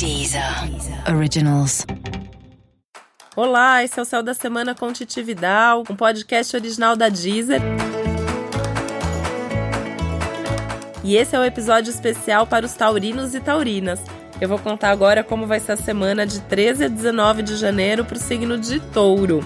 Deezer Originals. Olá, esse é o Céu da Semana com Titi Vidal, um podcast original da Deezer. E esse é o um episódio especial para os taurinos e taurinas. Eu vou contar agora como vai ser a semana de 13 a 19 de janeiro para o signo de Touro.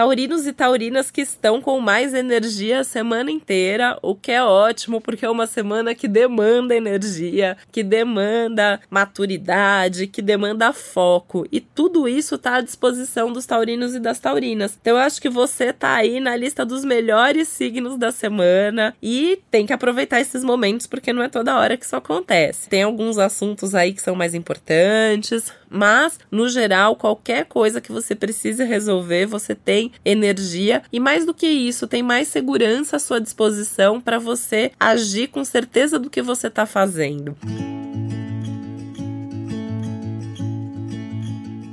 Taurinos e taurinas que estão com mais energia a semana inteira, o que é ótimo, porque é uma semana que demanda energia, que demanda maturidade, que demanda foco. E tudo isso está à disposição dos taurinos e das taurinas. Então eu acho que você tá aí na lista dos melhores signos da semana e tem que aproveitar esses momentos, porque não é toda hora que isso acontece. Tem alguns assuntos aí que são mais importantes, mas no geral, qualquer coisa que você precise resolver, você tem energia e mais do que isso, tem mais segurança à sua disposição para você agir com certeza do que você está fazendo.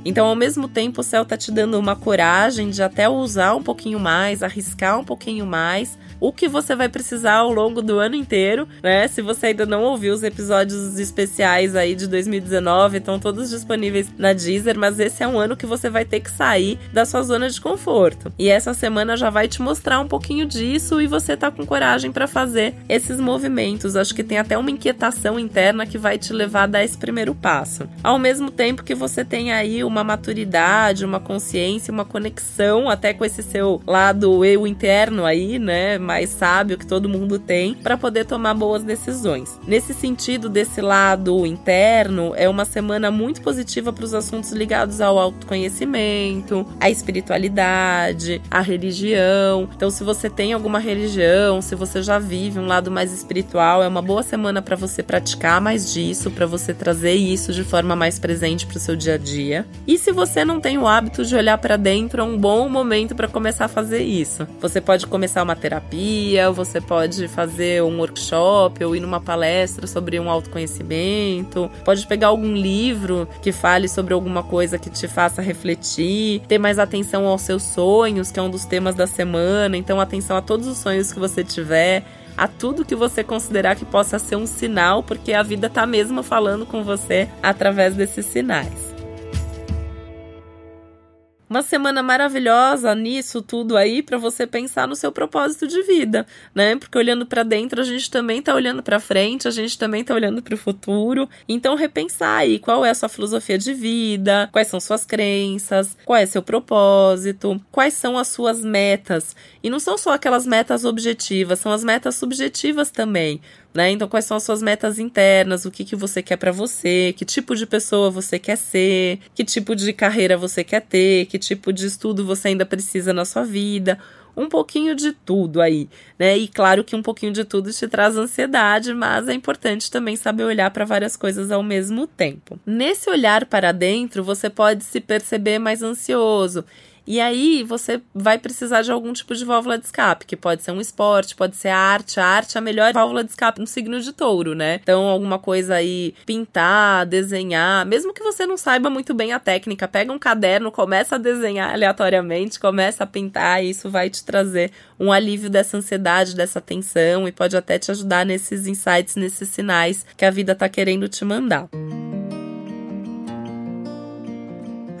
Então, ao mesmo tempo, o céu tá te dando uma coragem de até usar um pouquinho mais, arriscar um pouquinho mais, o que você vai precisar ao longo do ano inteiro, né? Se você ainda não ouviu os episódios especiais aí de 2019, estão todos disponíveis na Deezer, mas esse é um ano que você vai ter que sair da sua zona de conforto. E essa semana já vai te mostrar um pouquinho disso e você tá com coragem para fazer esses movimentos. Acho que tem até uma inquietação interna que vai te levar a dar esse primeiro passo. Ao mesmo tempo que você tem aí uma maturidade, uma consciência, uma conexão até com esse seu lado eu interno aí, né? mais sábio que todo mundo tem para poder tomar boas decisões. Nesse sentido, desse lado interno, é uma semana muito positiva para os assuntos ligados ao autoconhecimento, à espiritualidade, à religião. Então, se você tem alguma religião, se você já vive um lado mais espiritual, é uma boa semana para você praticar mais disso, para você trazer isso de forma mais presente para o seu dia a dia. E se você não tem o hábito de olhar para dentro, é um bom momento para começar a fazer isso. Você pode começar uma terapia você pode fazer um workshop ou ir numa palestra sobre um autoconhecimento, pode pegar algum livro que fale sobre alguma coisa que te faça refletir, ter mais atenção aos seus sonhos, que é um dos temas da semana, então atenção a todos os sonhos que você tiver a tudo que você considerar que possa ser um sinal, porque a vida tá mesmo falando com você através desses sinais. Uma semana maravilhosa nisso tudo aí para você pensar no seu propósito de vida, né? Porque olhando para dentro, a gente também tá olhando para frente, a gente também tá olhando para o futuro. Então repensar aí qual é a sua filosofia de vida, quais são suas crenças, qual é seu propósito, quais são as suas metas. E não são só aquelas metas objetivas, são as metas subjetivas também né? Então, quais são as suas metas internas, o que, que você quer para você, que tipo de pessoa você quer ser, que tipo de carreira você quer ter, que tipo de estudo você ainda precisa na sua vida. Um pouquinho de tudo aí, né? E claro que um pouquinho de tudo te traz ansiedade, mas é importante também saber olhar para várias coisas ao mesmo tempo. Nesse olhar para dentro, você pode se perceber mais ansioso e aí você vai precisar de algum tipo de válvula de escape, que pode ser um esporte, pode ser a arte. A arte é a melhor válvula de escape no signo de touro, né? Então, alguma coisa aí, pintar, desenhar, mesmo que você não saiba muito bem a técnica, pega um caderno, começa a desenhar aleatoriamente, começa a pintar, e isso vai te trazer um alívio dessa ansiedade, dessa tensão, e pode até te ajudar nesses insights, nesses sinais que a vida tá querendo te mandar.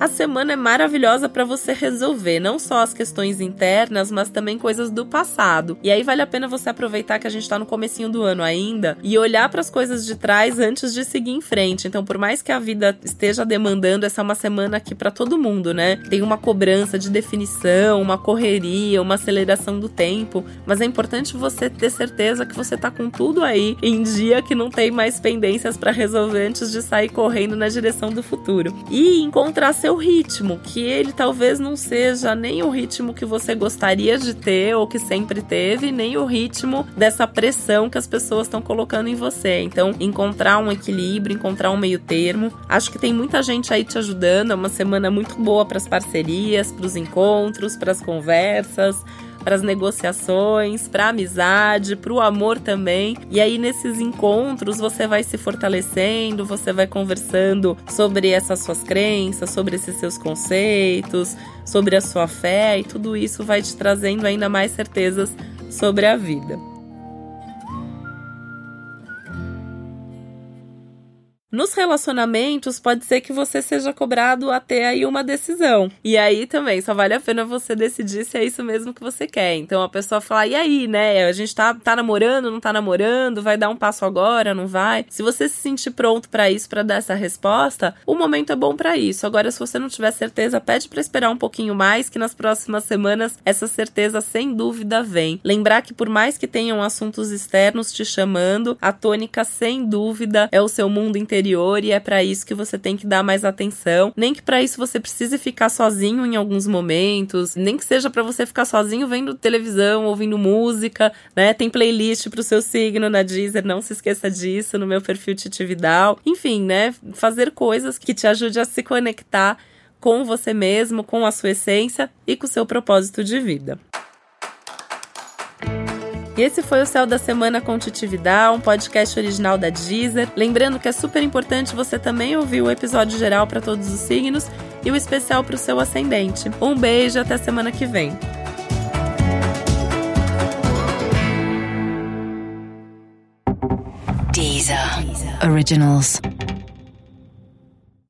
A semana é maravilhosa para você resolver não só as questões internas, mas também coisas do passado. E aí vale a pena você aproveitar que a gente tá no comecinho do ano ainda e olhar para as coisas de trás antes de seguir em frente. Então, por mais que a vida esteja demandando, essa é uma semana aqui para todo mundo, né? Tem uma cobrança de definição, uma correria, uma aceleração do tempo, mas é importante você ter certeza que você tá com tudo aí em dia que não tem mais pendências para resolver antes de sair correndo na direção do futuro. E encontrar seu seu ritmo, que ele talvez não seja nem o ritmo que você gostaria de ter ou que sempre teve, nem o ritmo dessa pressão que as pessoas estão colocando em você. Então, encontrar um equilíbrio, encontrar um meio termo. Acho que tem muita gente aí te ajudando, é uma semana muito boa para as parcerias, para os encontros, para as conversas para as negociações, para a amizade, para o amor também. E aí nesses encontros você vai se fortalecendo, você vai conversando sobre essas suas crenças, sobre esses seus conceitos, sobre a sua fé e tudo isso vai te trazendo ainda mais certezas sobre a vida. Nos relacionamentos, pode ser que você seja cobrado a ter aí uma decisão. E aí também, só vale a pena você decidir se é isso mesmo que você quer. Então a pessoa fala, e aí, né? A gente tá, tá namorando, não tá namorando, vai dar um passo agora, não vai? Se você se sentir pronto para isso, para dar essa resposta, o momento é bom para isso. Agora, se você não tiver certeza, pede para esperar um pouquinho mais, que nas próximas semanas essa certeza sem dúvida vem. Lembrar que por mais que tenham assuntos externos te chamando, a tônica sem dúvida é o seu mundo interior e é para isso que você tem que dar mais atenção. Nem que para isso você precise ficar sozinho em alguns momentos, nem que seja para você ficar sozinho vendo televisão, ouvindo música, né? Tem playlist pro seu signo na Deezer, não se esqueça disso no meu perfil Titividal. Enfim, né? Fazer coisas que te ajudem a se conectar com você mesmo, com a sua essência e com o seu propósito de vida. Esse foi o Céu da Semana com Titividade, um podcast original da Deezer. Lembrando que é super importante você também ouvir o episódio geral para todos os signos e o especial para o seu ascendente. Um beijo até semana que vem. Deezer. Deezer. Originals.